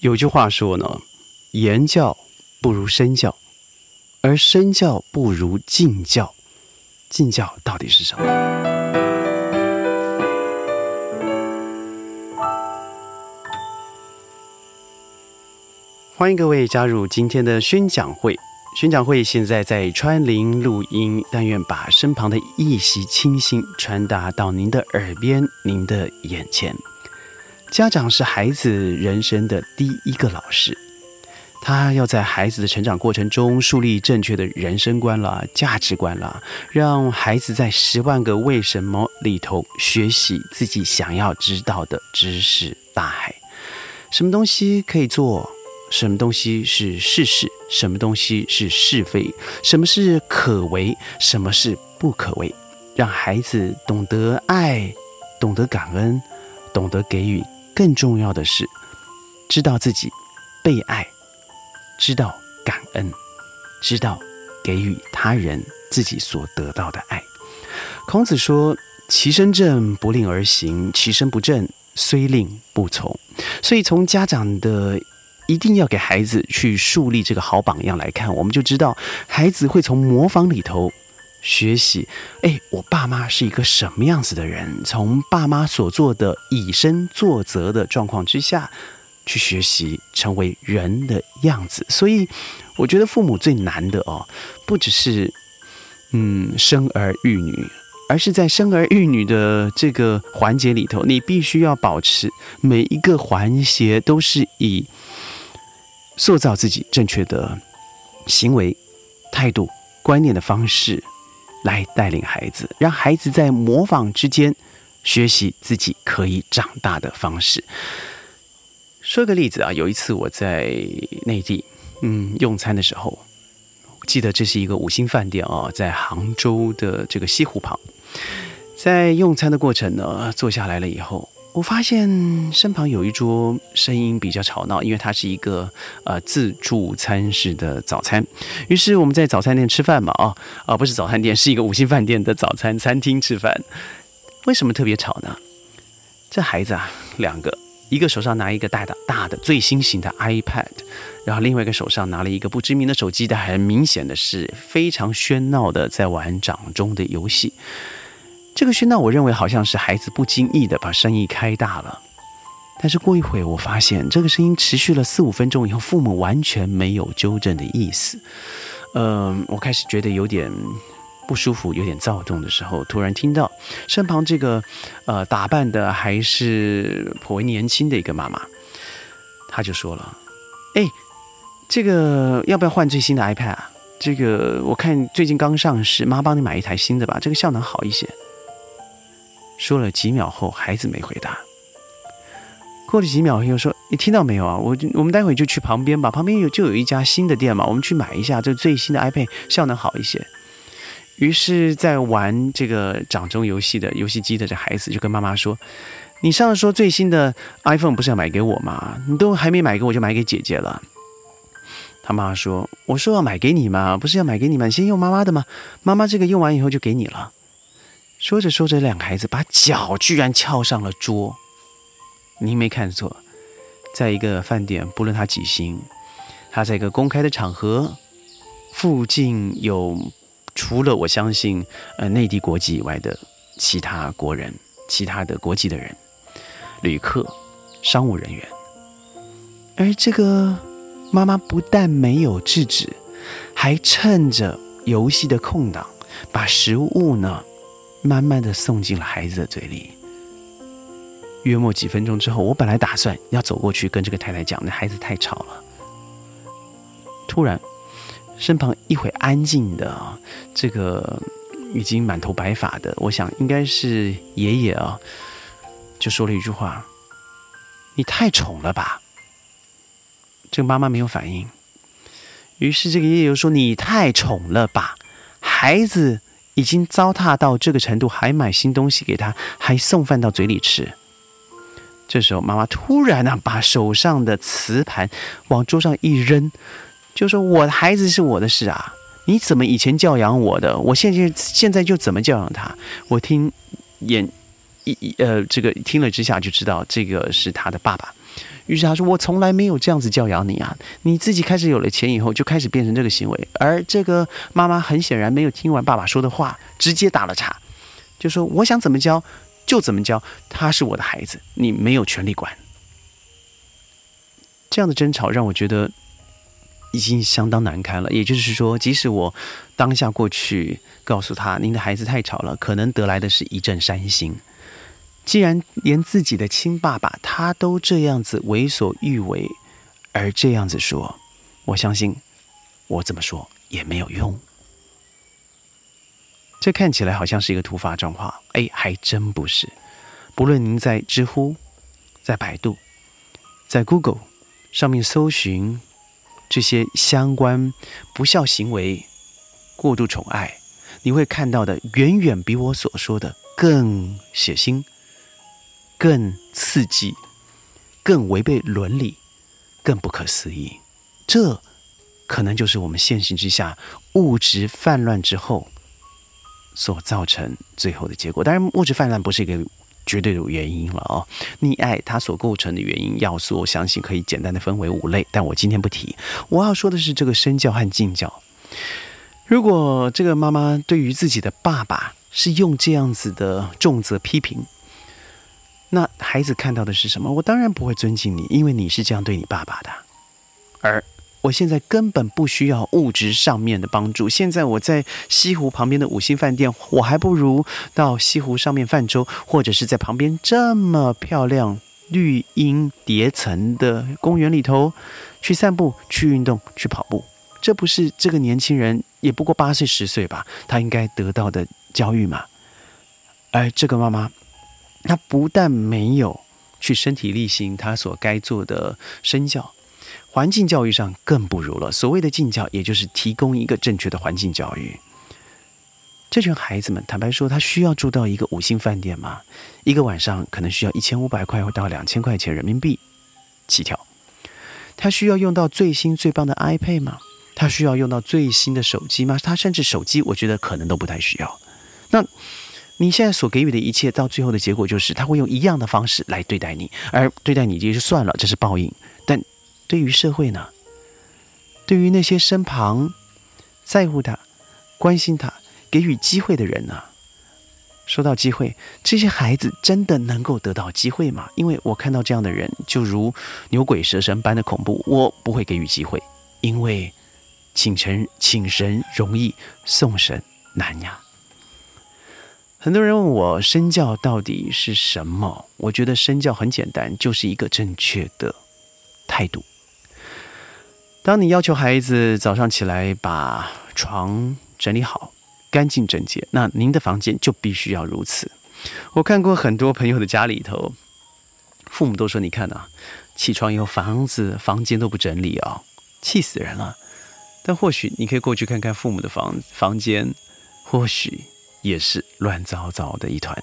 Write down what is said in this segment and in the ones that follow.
有句话说呢，言教不如身教，而身教不如敬教。敬教到底是什么？欢迎各位加入今天的宣讲会。宣讲会现在在川林录音，但愿把身旁的一席清新传达到您的耳边、您的眼前。家长是孩子人生的第一个老师，他要在孩子的成长过程中树立正确的人生观了、价值观了，让孩子在十万个为什么里头学习自己想要知道的知识大海。什么东西可以做？什么东西是事实？什么东西是是非？什么是可为？什么是不可为？让孩子懂得爱，懂得感恩，懂得给予。更重要的是，知道自己被爱，知道感恩，知道给予他人自己所得到的爱。孔子说：“其身正，不令而行；其身不正，虽令不从。”所以，从家长的一定要给孩子去树立这个好榜样来看，我们就知道孩子会从模仿里头。学习，哎，我爸妈是一个什么样子的人？从爸妈所做的以身作则的状况之下，去学习成为人的样子。所以，我觉得父母最难的哦，不只是嗯生儿育女，而是在生儿育女的这个环节里头，你必须要保持每一个环节都是以塑造自己正确的行为、态度、观念的方式。来带领孩子，让孩子在模仿之间学习自己可以长大的方式。说个例子啊，有一次我在内地，嗯，用餐的时候，记得这是一个五星饭店啊，在杭州的这个西湖旁，在用餐的过程呢，坐下来了以后。我发现身旁有一桌声音比较吵闹，因为它是一个呃自助餐式的早餐。于是我们在早餐店吃饭嘛，啊啊不是早餐店，是一个五星饭店的早餐餐厅吃饭。为什么特别吵呢？这孩子啊，两个，一个手上拿一个大的大的最新型的 iPad，然后另外一个手上拿了一个不知名的手机，但很明显的是非常喧闹的在玩掌中的游戏。这个喧闹，我认为好像是孩子不经意的把声音开大了。但是过一会，我发现这个声音持续了四五分钟以后，父母完全没有纠正的意思。嗯，我开始觉得有点不舒服，有点躁动的时候，突然听到身旁这个呃打扮的还是颇为年轻的一个妈妈，她就说了：“哎，这个要不要换最新的 iPad 啊？这个我看最近刚上市，妈帮你买一台新的吧，这个效能好一些。”说了几秒后，孩子没回答。过了几秒，又说：“你听到没有啊？我我们待会就去旁边吧，旁边有就有一家新的店嘛，我们去买一下这最新的 iPad，效能好一些。”于是，在玩这个掌中游戏的游戏机的这孩子就跟妈妈说：“你上次说最新的 iPhone 不是要买给我吗？你都还没买给我，就买给姐姐了。”他妈妈说：“我说要买给你嘛，不是要买给你吗？先用妈妈的嘛？妈妈这个用完以后就给你了。”说着说着，两个孩子把脚居然翘上了桌。您没看错，在一个饭店，不论他几星，他在一个公开的场合，附近有除了我相信呃内地国籍以外的其他国人、其他的国籍的人、旅客、商务人员，而这个妈妈不但没有制止，还趁着游戏的空档，把食物呢。慢慢的送进了孩子的嘴里。约莫几分钟之后，我本来打算要走过去跟这个太太讲，那孩子太吵了。突然，身旁一会安静的这个已经满头白发的，我想应该是爷爷啊，就说了一句话：“你太宠了吧。”这个妈妈没有反应。于是这个爷爷又说：“你太宠了吧，孩子。”已经糟蹋到这个程度，还买新东西给他，还送饭到嘴里吃。这时候，妈妈突然呢，把手上的瓷盘往桌上一扔，就说：“我的孩子是我的事啊，你怎么以前教养我的，我现在现在就怎么教养他。”我听眼一呃，这个听了之下就知道这个是他的爸爸。于是他说：“我从来没有这样子教养你啊！你自己开始有了钱以后，就开始变成这个行为。”而这个妈妈很显然没有听完爸爸说的话，直接打了岔，就说：“我想怎么教就怎么教，他是我的孩子，你没有权利管。”这样的争吵让我觉得已经相当难堪了。也就是说，即使我当下过去告诉他：“您的孩子太吵了，可能得来的是一阵伤心。”既然连自己的亲爸爸他都这样子为所欲为，而这样子说，我相信我怎么说也没有用。这看起来好像是一个突发状况，哎，还真不是。不论您在知乎、在百度、在 Google 上面搜寻这些相关不孝行为、过度宠爱，你会看到的远远比我所说的更血腥。更刺激，更违背伦理，更不可思议。这可能就是我们现行之下物质泛滥之后所造成最后的结果。当然，物质泛滥不是一个绝对的原因了哦。溺爱它所构成的原因要素，我相信可以简单的分为五类，但我今天不提。我要说的是这个身教和敬教。如果这个妈妈对于自己的爸爸是用这样子的重责批评。那孩子看到的是什么？我当然不会尊敬你，因为你是这样对你爸爸的。而我现在根本不需要物质上面的帮助。现在我在西湖旁边的五星饭店，我还不如到西湖上面泛舟，或者是在旁边这么漂亮绿荫叠层的公园里头去散步、去运动、去跑步。这不是这个年轻人也不过八岁十岁吧？他应该得到的教育吗？而这个妈妈。他不但没有去身体力行他所该做的身教，环境教育上更不如了。所谓的敬教，也就是提供一个正确的环境教育。这群孩子们，坦白说，他需要住到一个五星饭店吗？一个晚上可能需要一千五百块到两千块钱人民币起跳。他需要用到最新最棒的 iPad 吗？他需要用到最新的手机吗？他甚至手机，我觉得可能都不太需要。那。你现在所给予的一切，到最后的结果就是他会用一样的方式来对待你，而对待你也就算了，这是报应。但对于社会呢？对于那些身旁在乎他、关心他、给予机会的人呢？说到机会，这些孩子真的能够得到机会吗？因为我看到这样的人，就如牛鬼蛇神般的恐怖，我不会给予机会，因为请神请神容易，送神难呀。很多人问我身教到底是什么？我觉得身教很简单，就是一个正确的态度。当你要求孩子早上起来把床整理好、干净整洁，那您的房间就必须要如此。我看过很多朋友的家里头，父母都说：“你看呐，起床以后房子、房间都不整理啊，气死人了。”但或许你可以过去看看父母的房房间，或许。也是乱糟糟的一团。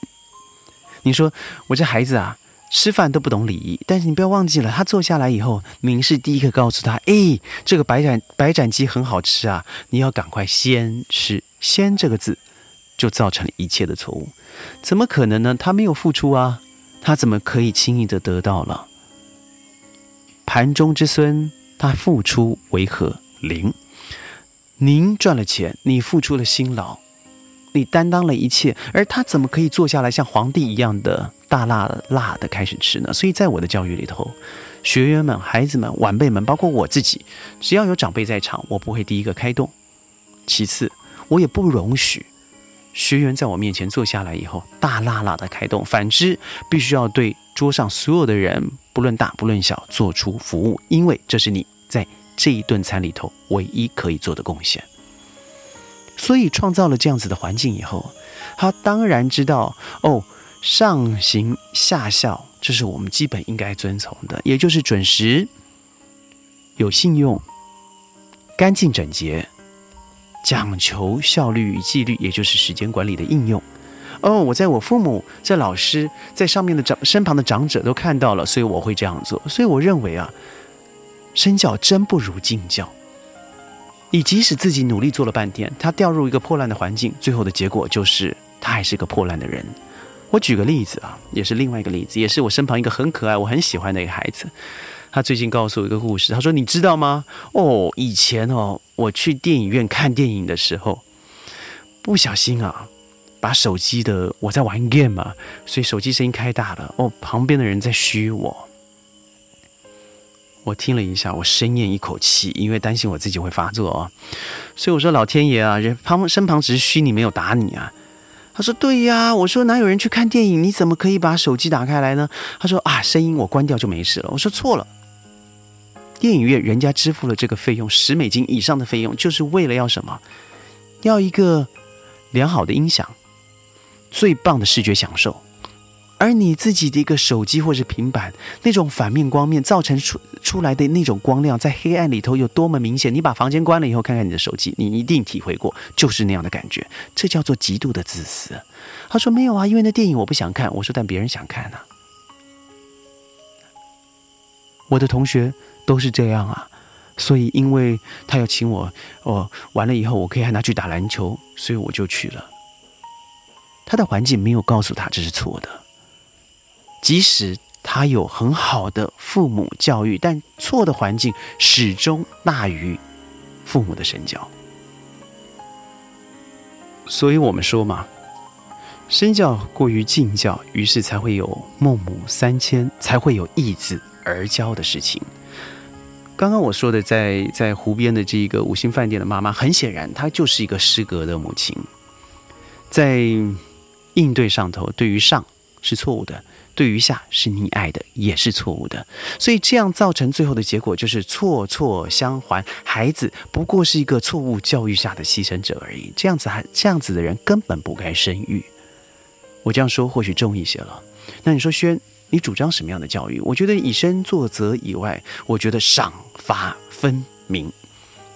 你说我这孩子啊，吃饭都不懂礼仪。但是你不要忘记了，他坐下来以后，您是第一个告诉他：“哎，这个白斩白斩鸡很好吃啊，你要赶快先吃。”“先”这个字就造成了一切的错误。怎么可能呢？他没有付出啊，他怎么可以轻易的得到了？盘中之孙，他付出为何零？您赚了钱，你付出了辛劳。你担当了一切，而他怎么可以坐下来像皇帝一样的大辣辣的开始吃呢？所以在我的教育里头，学员们、孩子们、晚辈们，包括我自己，只要有长辈在场，我不会第一个开动。其次，我也不容许学员在我面前坐下来以后大辣辣的开动。反之，必须要对桌上所有的人，不论大不论小，做出服务，因为这是你在这一顿餐里头唯一可以做的贡献。所以创造了这样子的环境以后，他当然知道哦，上行下效，这是我们基本应该遵从的，也就是准时、有信用、干净整洁、讲求效率与纪律，也就是时间管理的应用。哦，我在我父母、在老师、在上面的长身旁的长者都看到了，所以我会这样做。所以我认为啊，身教真不如敬教。你即使自己努力做了半天，他掉入一个破烂的环境，最后的结果就是他还是个破烂的人。我举个例子啊，也是另外一个例子，也是我身旁一个很可爱、我很喜欢的一个孩子。他最近告诉我一个故事，他说：“你知道吗？哦，以前哦，我去电影院看电影的时候，不小心啊，把手机的我在玩 game 嘛，所以手机声音开大了。哦，旁边的人在嘘我，我听了一下，我深咽一口气，因为担心我自己会发作啊。所以我说老天爷啊，人旁身旁只是虚你，没有打你啊。”他说：“对呀，我说哪有人去看电影？你怎么可以把手机打开来呢？”他说：“啊，声音我关掉就没事了。”我说：“错了，电影院人家支付了这个费用十美金以上的费用，就是为了要什么？要一个良好的音响，最棒的视觉享受。”而你自己的一个手机或者平板，那种反面光面造成出出来的那种光亮，在黑暗里头有多么明显？你把房间关了以后，看看你的手机，你一定体会过，就是那样的感觉。这叫做极度的自私。他说没有啊，因为那电影我不想看。我说但别人想看啊。我的同学都是这样啊，所以因为他要请我，哦，完了以后我可以喊他去打篮球，所以我就去了。他的环境没有告诉他这是错的。即使他有很好的父母教育，但错的环境始终大于父母的身教。所以我们说嘛，身教过于敬教，于是才会有孟母三迁，才会有义子而教的事情。刚刚我说的，在在湖边的这一个五星饭店的妈妈，很显然她就是一个失格的母亲，在应对上头，对于上是错误的。对于下是溺爱的，也是错误的，所以这样造成最后的结果就是错错相还。孩子不过是一个错误教育下的牺牲者而已。这样子还这样子的人根本不该生育。我这样说或许重一些了。那你说轩，你主张什么样的教育？我觉得以身作则以外，我觉得赏罚分明。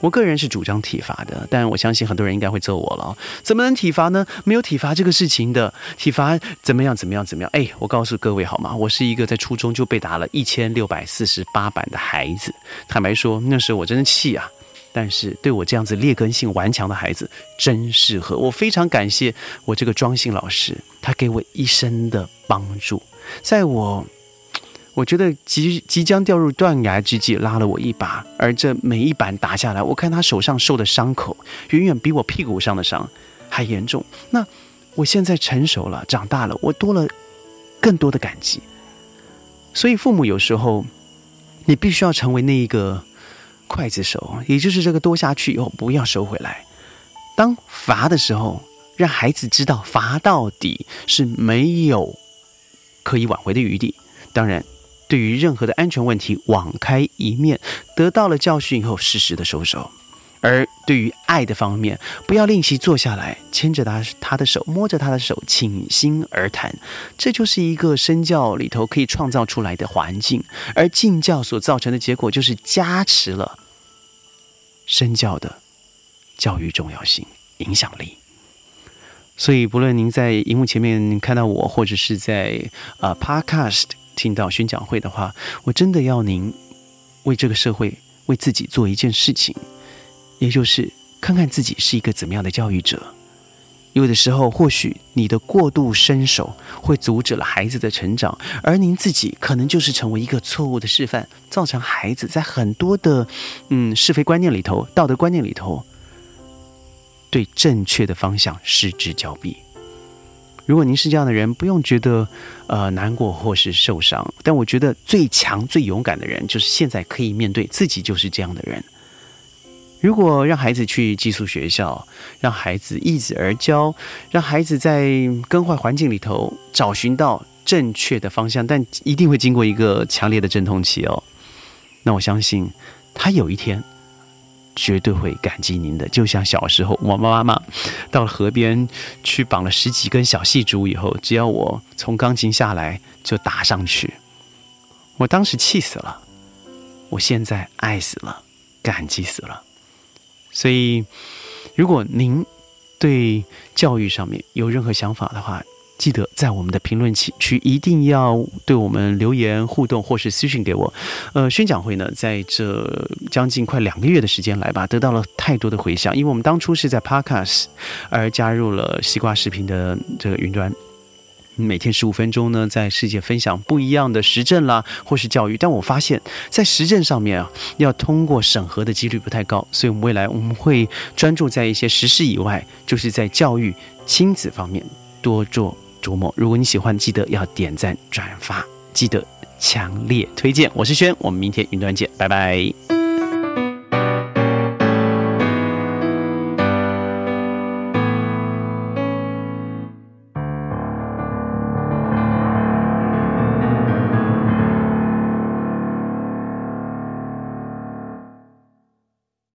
我个人是主张体罚的，但我相信很多人应该会揍我了。怎么能体罚呢？没有体罚这个事情的，体罚怎么样？怎么样？怎么样？哎，我告诉各位好吗？我是一个在初中就被打了一千六百四十八板的孩子。坦白说，那时候我真的气啊。但是对我这样子劣根性顽强的孩子，真适合。我非常感谢我这个庄姓老师，他给我一生的帮助，在我。我觉得即即将掉入断崖之际，拉了我一把，而这每一板打下来，我看他手上受的伤口，远远比我屁股上的伤还严重。那我现在成熟了，长大了，我多了更多的感激。所以父母有时候，你必须要成为那一个刽子手，也就是这个多下去以后不要收回来。当罚的时候，让孩子知道罚到底是没有可以挽回的余地。当然。对于任何的安全问题，网开一面，得到了教训以后，适时的收手；而对于爱的方面，不要吝惜坐下来，牵着他他的手，摸着他的手，倾心而谈。这就是一个身教里头可以创造出来的环境，而敬教所造成的结果，就是加持了身教的教育重要性、影响力。所以，不论您在荧幕前面看到我，或者是在呃 Podcast。听到宣讲会的话，我真的要您为这个社会、为自己做一件事情，也就是看看自己是一个怎么样的教育者。有的时候，或许你的过度伸手会阻止了孩子的成长，而您自己可能就是成为一个错误的示范，造成孩子在很多的嗯是非观念里头、道德观念里头，对正确的方向失之交臂。如果您是这样的人，不用觉得呃难过或是受伤。但我觉得最强、最勇敢的人，就是现在可以面对自己就是这样的人。如果让孩子去寄宿学校，让孩子易子而教，让孩子在更坏环境里头找寻到正确的方向，但一定会经过一个强烈的阵痛期哦。那我相信他有一天。绝对会感激您的，就像小时候我妈妈到了河边去绑了十几根小细竹以后，只要我从钢琴下来就打上去，我当时气死了，我现在爱死了，感激死了。所以，如果您对教育上面有任何想法的话，记得在我们的评论区一定要对我们留言互动或是私信给我。呃，宣讲会呢，在这将近快两个月的时间来吧，得到了太多的回响。因为我们当初是在 Podcast 而加入了西瓜视频的这个云端，每天十五分钟呢，在世界分享不一样的实证啦，或是教育。但我发现，在实证上面啊，要通过审核的几率不太高，所以，我们未来我们会专注在一些实事以外，就是在教育、亲子方面多做。周末如果你喜欢，记得要点赞转发，记得强烈推荐。我是轩，我们明天云端见，拜拜。